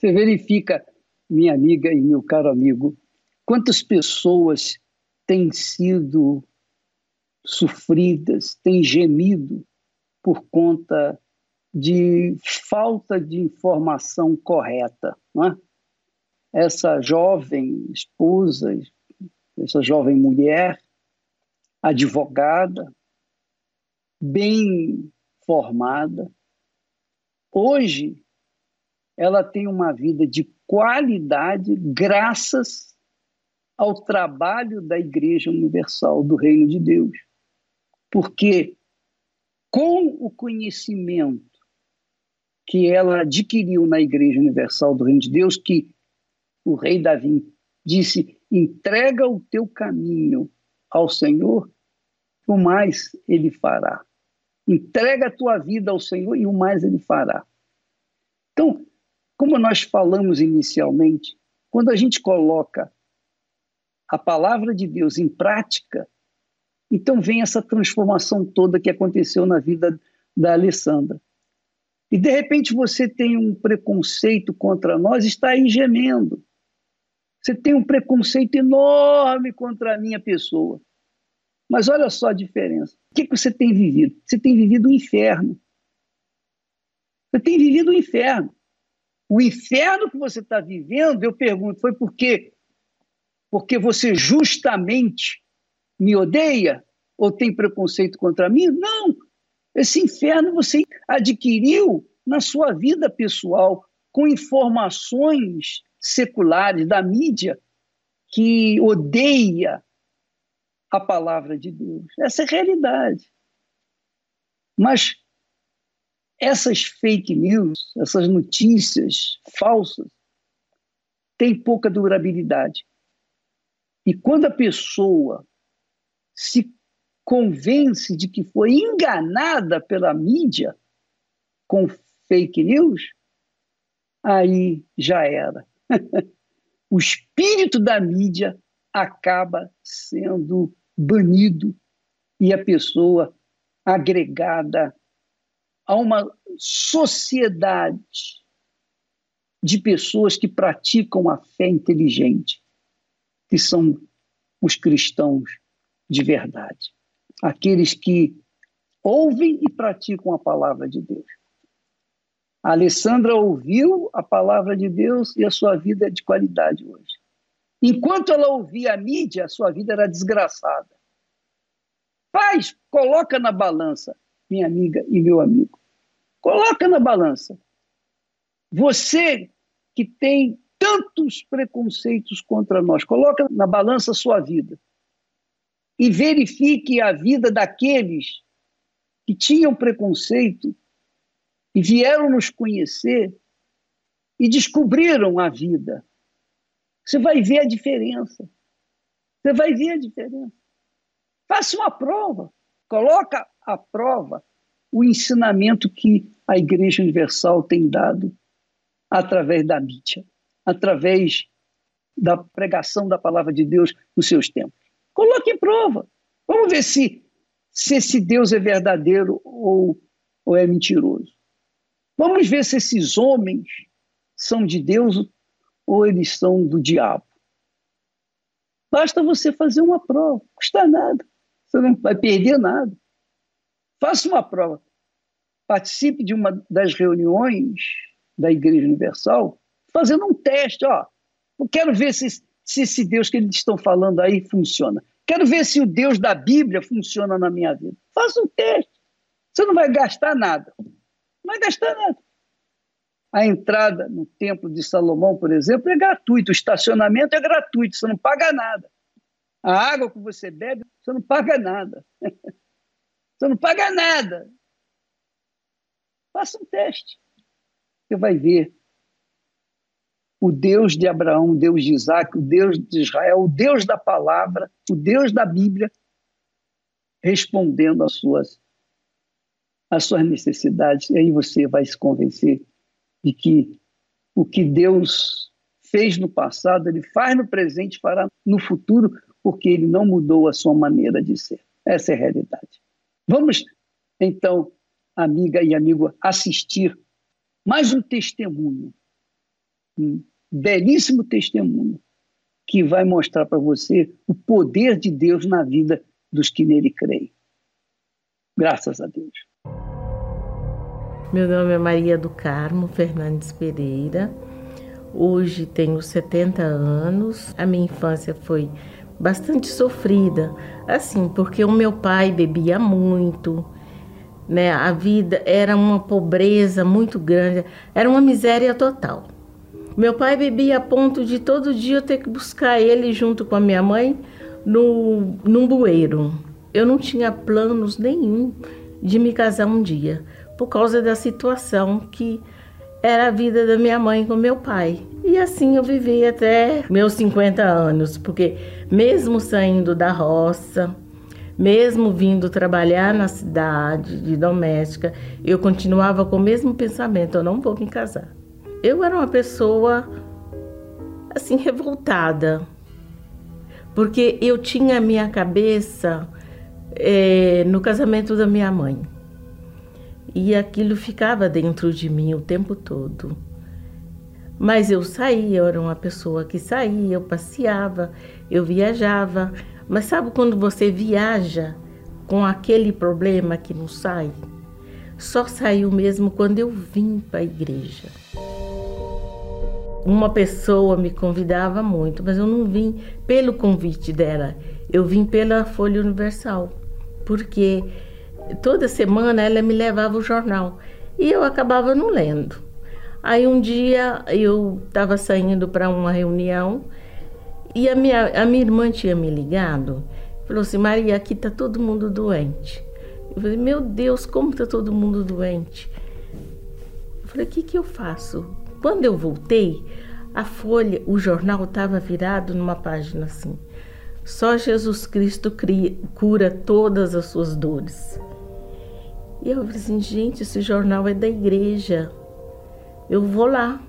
Você verifica, minha amiga e meu caro amigo, quantas pessoas têm sido sofridas, têm gemido por conta de falta de informação correta. Não é? Essa jovem esposa, essa jovem mulher, advogada, bem formada, hoje ela tem uma vida de qualidade graças ao trabalho da Igreja Universal do Reino de Deus. Porque com o conhecimento que ela adquiriu na Igreja Universal do Reino de Deus, que o rei Davi disse: entrega o teu caminho ao Senhor, o mais ele fará. Entrega a tua vida ao Senhor e o mais Ele fará. Então, como nós falamos inicialmente, quando a gente coloca a palavra de Deus em prática, então vem essa transformação toda que aconteceu na vida da Alessandra. E de repente você tem um preconceito contra nós, está aí gemendo. Você tem um preconceito enorme contra a minha pessoa. Mas olha só a diferença. O que, você tem vivido? Você tem vivido o inferno. Você tem vivido o inferno. O inferno que você está vivendo, eu pergunto, foi por quê? Porque você justamente me odeia ou tem preconceito contra mim? Não. Esse inferno você adquiriu na sua vida pessoal com informações seculares da mídia que odeia a palavra de Deus. Essa é a realidade. Mas essas fake news, essas notícias falsas, têm pouca durabilidade. E quando a pessoa se convence de que foi enganada pela mídia com fake news, aí já era. o espírito da mídia acaba sendo banido e a pessoa agregada a uma sociedade de pessoas que praticam a fé inteligente, que são os cristãos de verdade, aqueles que ouvem e praticam a palavra de Deus. A Alessandra ouviu a palavra de Deus e a sua vida é de qualidade hoje. Enquanto ela ouvia a mídia, a sua vida era desgraçada. Faz, coloca na balança, minha amiga e meu amigo. Coloca na balança. Você que tem tantos preconceitos contra nós, coloca na balança a sua vida. E verifique a vida daqueles que tinham preconceito e vieram nos conhecer e descobriram a vida. Você vai ver a diferença. Você vai ver a diferença. Faça uma prova. Coloca à prova o ensinamento que a Igreja Universal tem dado através da mídia, através da pregação da palavra de Deus nos seus tempos. Coloque em prova. Vamos ver se, se esse Deus é verdadeiro ou, ou é mentiroso. Vamos ver se esses homens são de Deus ou eles são do diabo. Basta você fazer uma prova, custa nada. Você não vai perder nada. Faça uma prova. Participe de uma das reuniões da Igreja Universal fazendo um teste. Ó, eu quero ver se, se esse Deus que eles estão falando aí funciona. Quero ver se o Deus da Bíblia funciona na minha vida. Faça um teste. Você não vai gastar nada. Não vai gastar nada. A entrada no Templo de Salomão, por exemplo, é gratuito. O estacionamento é gratuito. Você não paga nada. A água que você bebe, você não paga nada. Você não paga nada. Faça um teste. Você vai ver o Deus de Abraão, o Deus de Isaac, o Deus de Israel, o Deus da palavra, o Deus da Bíblia, respondendo às suas, às suas necessidades. E aí você vai se convencer de que o que Deus fez no passado, ele faz no presente fará no futuro, porque ele não mudou a sua maneira de ser. Essa é a realidade. Vamos, então, amiga e amigo, assistir mais um testemunho, um belíssimo testemunho, que vai mostrar para você o poder de Deus na vida dos que nele creem. Graças a Deus. Meu nome é Maria do Carmo Fernandes Pereira. Hoje tenho 70 anos. A minha infância foi bastante sofrida, assim, porque o meu pai bebia muito, né? A vida era uma pobreza muito grande, era uma miséria total. Meu pai bebia a ponto de todo dia eu ter que buscar ele junto com a minha mãe no, num bueiro. Eu não tinha planos nenhum de me casar um dia, por causa da situação que era a vida da minha mãe com meu pai. E assim eu vivi até meus 50 anos, porque mesmo saindo da roça, Mesmo vindo trabalhar na cidade de doméstica, eu continuava com o mesmo pensamento: eu não vou me casar. Eu era uma pessoa assim revoltada, porque eu tinha a minha cabeça é, no casamento da minha mãe e aquilo ficava dentro de mim o tempo todo. Mas eu saía, eu era uma pessoa que saía, eu passeava, eu viajava, mas sabe quando você viaja com aquele problema que não sai? Só saiu mesmo quando eu vim para a igreja. Uma pessoa me convidava muito, mas eu não vim pelo convite dela, eu vim pela Folha Universal, porque toda semana ela me levava o jornal e eu acabava não lendo. Aí um dia eu estava saindo para uma reunião e a minha, a minha irmã tinha me ligado, falou assim, Maria, aqui está todo mundo doente. Eu falei, meu Deus, como está todo mundo doente? Eu falei, o que, que eu faço? Quando eu voltei, a folha, o jornal estava virado numa página assim. Só Jesus Cristo cria, cura todas as suas dores. E eu falei assim, gente, esse jornal é da igreja. Eu vou lá.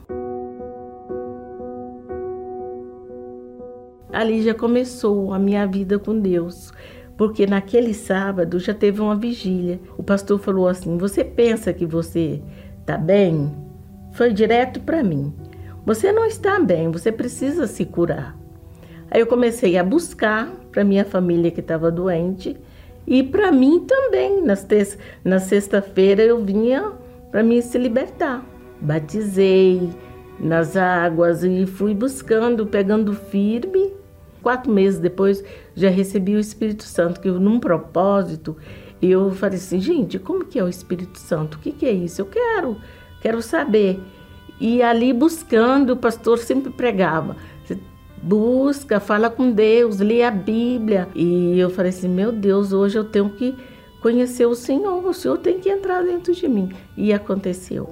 ali já começou a minha vida com Deus. Porque naquele sábado já teve uma vigília. O pastor falou assim: Você pensa que você está bem? Foi direto para mim. Você não está bem, você precisa se curar. Aí eu comecei a buscar para minha família que estava doente e para mim também. Na sexta-feira eu vinha para mim se libertar. Batizei nas águas e fui buscando, pegando firme Quatro meses depois, já recebi o Espírito Santo, que num propósito, eu falei assim, gente, como que é o Espírito Santo? O que, que é isso? Eu quero, quero saber. E ali buscando, o pastor sempre pregava, busca, fala com Deus, lê a Bíblia. E eu falei assim, meu Deus, hoje eu tenho que conhecer o Senhor, o Senhor tem que entrar dentro de mim. E aconteceu.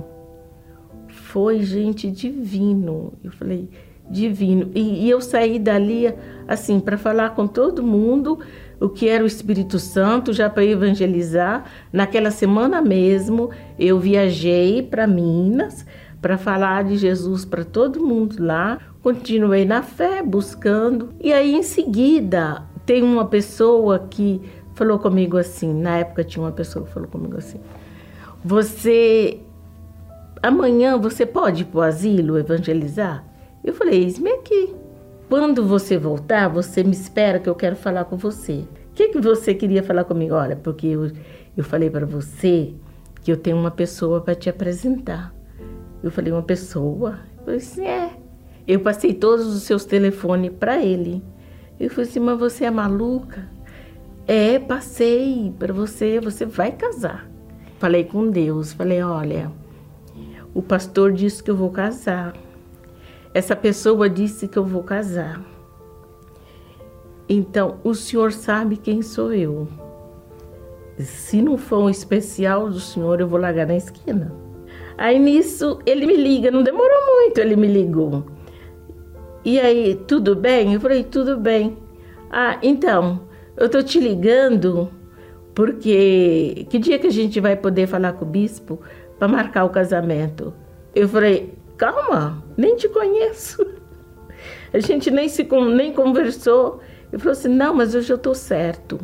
Foi, gente, divino. Eu falei, divino. E, e eu saí dali, assim, para falar com todo mundo o que era o Espírito Santo, já para evangelizar. Naquela semana mesmo, eu viajei para Minas para falar de Jesus para todo mundo lá. Continuei na fé, buscando. E aí, em seguida, tem uma pessoa que falou comigo assim: na época tinha uma pessoa que falou comigo assim: Você. Amanhã você pode ir para o asilo evangelizar? Eu falei: Eis-me aqui. Quando você voltar, você me espera que eu quero falar com você. O que, que você queria falar comigo? Olha, porque eu, eu falei para você que eu tenho uma pessoa para te apresentar. Eu falei: Uma pessoa? Eu falei assim: É. Eu passei todos os seus telefones para ele. Eu falei assim: Mas você é maluca? É, passei para você, você vai casar. Falei com Deus, falei: Olha, o pastor disse que eu vou casar. Essa pessoa disse que eu vou casar. Então, o senhor sabe quem sou eu. Se não for um especial do senhor, eu vou largar na esquina. Aí nisso, ele me liga, não demorou muito, ele me ligou. E aí, tudo bem? Eu falei, tudo bem. Ah, então, eu tô te ligando porque que dia que a gente vai poder falar com o bispo para marcar o casamento? Eu falei, calma, nem te conheço. A gente nem se nem conversou. Ele falou assim: não, mas hoje eu estou certo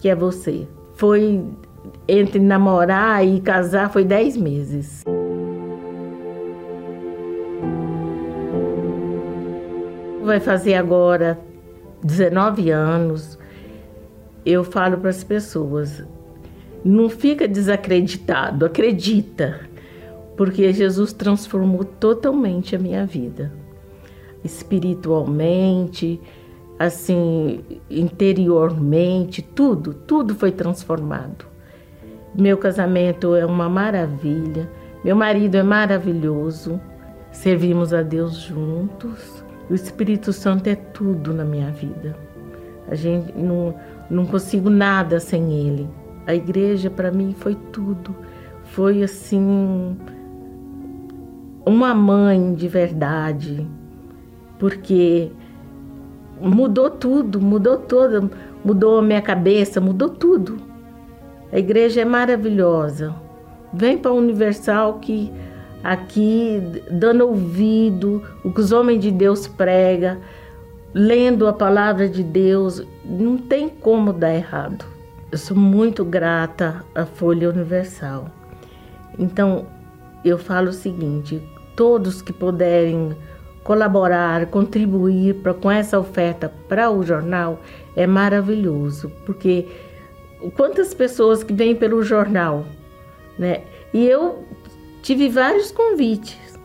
que é você. Foi entre namorar e casar foi dez meses. Vai fazer agora 19 anos. Eu falo para as pessoas: não fica desacreditado, acredita porque Jesus transformou totalmente a minha vida, espiritualmente, assim, interiormente, tudo, tudo foi transformado. Meu casamento é uma maravilha, meu marido é maravilhoso, servimos a Deus juntos. O Espírito Santo é tudo na minha vida. A gente não, não consigo nada sem ele. A igreja para mim foi tudo. Foi assim uma mãe de verdade, porque mudou tudo, mudou todo mudou a minha cabeça, mudou tudo. A igreja é maravilhosa. Vem para a Universal que aqui dando ouvido o que os homens de Deus pregam, lendo a palavra de Deus, não tem como dar errado. Eu sou muito grata à Folha Universal. Então, eu falo o seguinte: todos que puderem colaborar, contribuir pra, com essa oferta para o jornal é maravilhoso, porque quantas pessoas que vêm pelo jornal, né? E eu tive vários convites,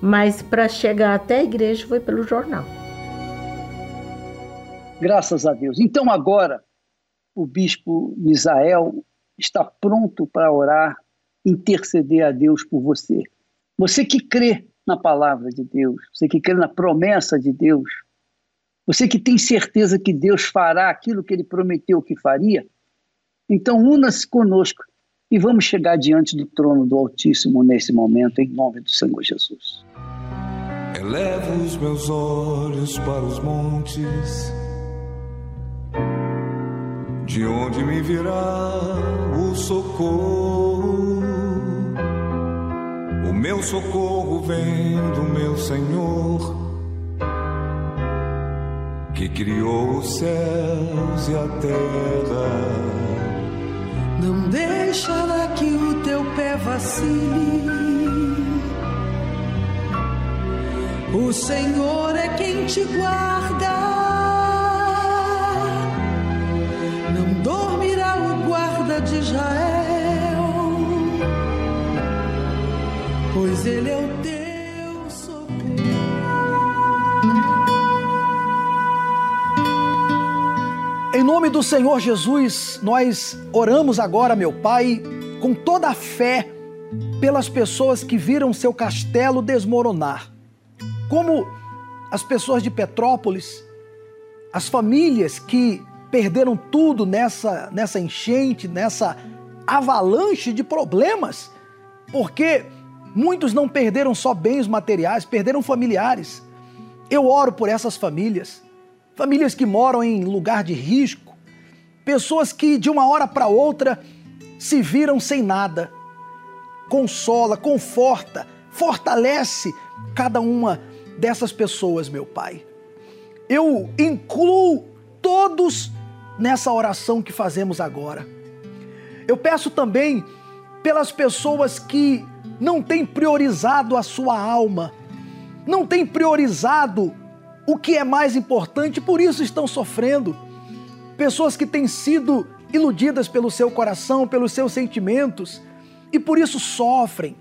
mas para chegar até a igreja foi pelo jornal. Graças a Deus. Então agora o bispo Misael está pronto para orar, interceder a Deus por você. Você que crê na palavra de Deus, você que crê na promessa de Deus, você que tem certeza que Deus fará aquilo que ele prometeu que faria, então una-se conosco e vamos chegar diante do trono do Altíssimo nesse momento, em nome do Senhor Jesus. Elevo os meus olhos para os montes, de onde me virá o socorro. O meu socorro vem do meu Senhor, que criou os céus e a terra. Não deixará que o teu pé vacile. O Senhor é quem te guarda. Não dormirá o guarda de Israel. pois Ele é o teu nome do Senhor Jesus, nós oramos agora, meu Pai, com toda a fé pelas pessoas que viram seu castelo desmoronar. Como as pessoas de Petrópolis, as famílias que perderam tudo nessa, nessa enchente, nessa avalanche de problemas, porque Muitos não perderam só bens materiais, perderam familiares. Eu oro por essas famílias, famílias que moram em lugar de risco, pessoas que de uma hora para outra se viram sem nada. Consola, conforta, fortalece cada uma dessas pessoas, meu Pai. Eu incluo todos nessa oração que fazemos agora. Eu peço também pelas pessoas que não tem priorizado a sua alma, não tem priorizado o que é mais importante, por isso estão sofrendo. Pessoas que têm sido iludidas pelo seu coração, pelos seus sentimentos e por isso sofrem.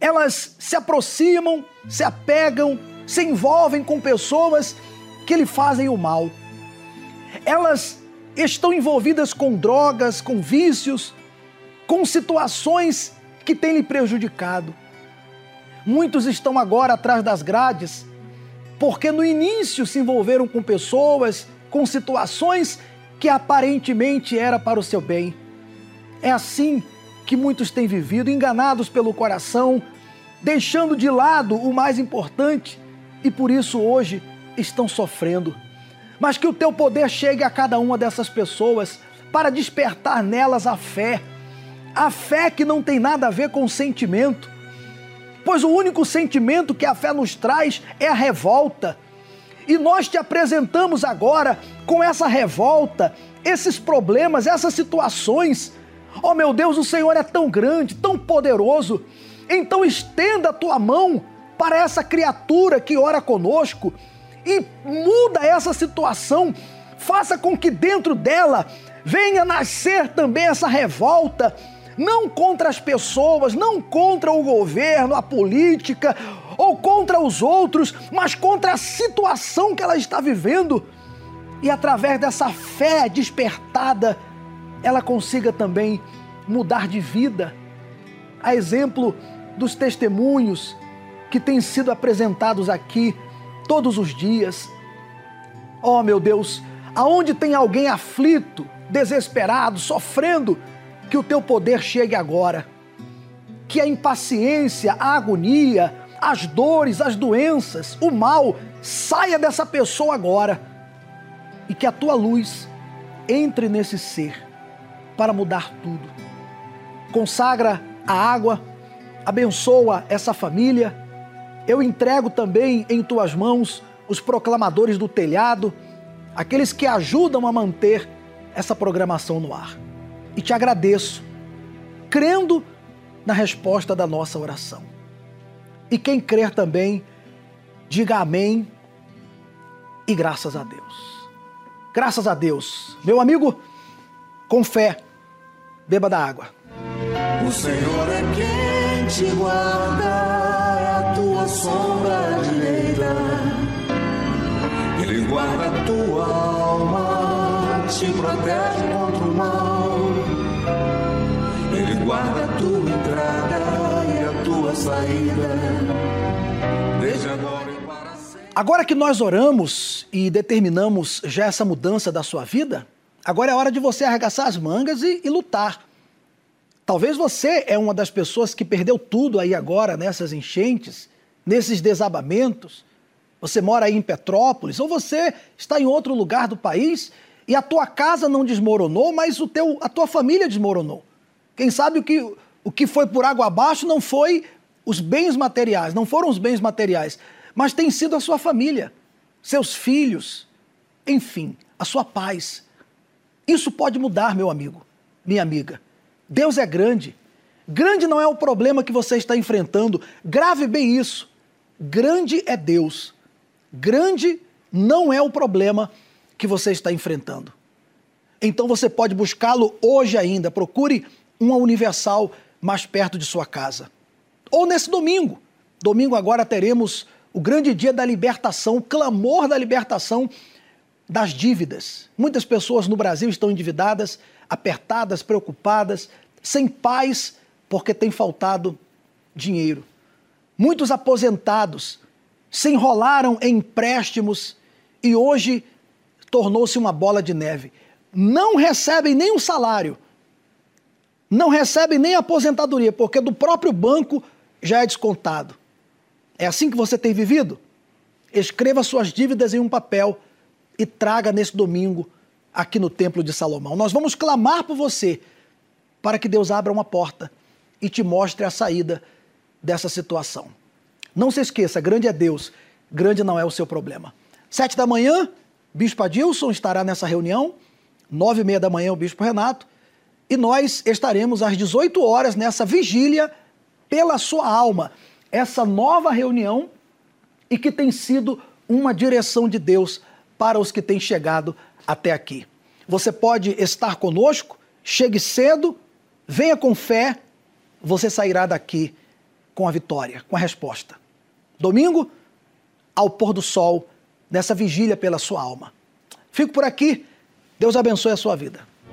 Elas se aproximam, se apegam, se envolvem com pessoas que lhe fazem o mal. Elas estão envolvidas com drogas, com vícios, com situações que tem lhe prejudicado. Muitos estão agora atrás das grades porque no início se envolveram com pessoas, com situações que aparentemente era para o seu bem. É assim que muitos têm vivido, enganados pelo coração, deixando de lado o mais importante e por isso hoje estão sofrendo. Mas que o teu poder chegue a cada uma dessas pessoas para despertar nelas a fé, a fé que não tem nada a ver com sentimento, pois o único sentimento que a fé nos traz é a revolta. E nós te apresentamos agora com essa revolta, esses problemas, essas situações. Oh meu Deus, o Senhor é tão grande, tão poderoso. Então estenda a tua mão para essa criatura que ora conosco e muda essa situação. Faça com que dentro dela venha nascer também essa revolta não contra as pessoas, não contra o governo, a política ou contra os outros, mas contra a situação que ela está vivendo. E através dessa fé despertada, ela consiga também mudar de vida. A exemplo dos testemunhos que têm sido apresentados aqui todos os dias. Oh, meu Deus, aonde tem alguém aflito, desesperado, sofrendo, que o teu poder chegue agora. Que a impaciência, a agonia, as dores, as doenças, o mal saia dessa pessoa agora. E que a tua luz entre nesse ser para mudar tudo. Consagra a água, abençoa essa família. Eu entrego também em tuas mãos os proclamadores do telhado, aqueles que ajudam a manter essa programação no ar. E te agradeço, crendo na resposta da nossa oração. E quem crer também, diga amém e graças a Deus. Graças a Deus. Meu amigo, com fé, beba da água. O Senhor é quem te guarda, é a tua sombra direita. Ele guarda a tua alma, te protege contra o mal. Tua entrada e a tua saída, desde agora e para sempre. Agora que nós oramos e determinamos já essa mudança da sua vida, agora é hora de você arregaçar as mangas e, e lutar. Talvez você é uma das pessoas que perdeu tudo aí agora nessas enchentes, nesses desabamentos. Você mora aí em Petrópolis ou você está em outro lugar do país e a tua casa não desmoronou, mas o teu, a tua família desmoronou. Quem sabe o que, o que foi por água abaixo não foi os bens materiais, não foram os bens materiais, mas tem sido a sua família, seus filhos, enfim, a sua paz. Isso pode mudar, meu amigo, minha amiga. Deus é grande. Grande não é o problema que você está enfrentando. Grave bem isso. Grande é Deus. Grande não é o problema que você está enfrentando. Então você pode buscá-lo hoje ainda. Procure uma universal mais perto de sua casa. Ou nesse domingo. Domingo agora teremos o grande dia da libertação, o clamor da libertação das dívidas. Muitas pessoas no Brasil estão endividadas, apertadas, preocupadas, sem paz porque tem faltado dinheiro. Muitos aposentados se enrolaram em empréstimos e hoje tornou-se uma bola de neve. Não recebem o salário, não recebem nem aposentadoria, porque do próprio banco já é descontado. É assim que você tem vivido? Escreva suas dívidas em um papel e traga nesse domingo aqui no Templo de Salomão. Nós vamos clamar por você para que Deus abra uma porta e te mostre a saída dessa situação. Não se esqueça, grande é Deus, grande não é o seu problema. Sete da manhã, Bispo Adilson estará nessa reunião, nove e meia da manhã o Bispo Renato, e nós estaremos às 18 horas nessa vigília pela sua alma, essa nova reunião e que tem sido uma direção de Deus para os que têm chegado até aqui. Você pode estar conosco, chegue cedo, venha com fé, você sairá daqui com a vitória, com a resposta. Domingo, ao pôr do sol, nessa vigília pela sua alma. Fico por aqui. Deus abençoe a sua vida.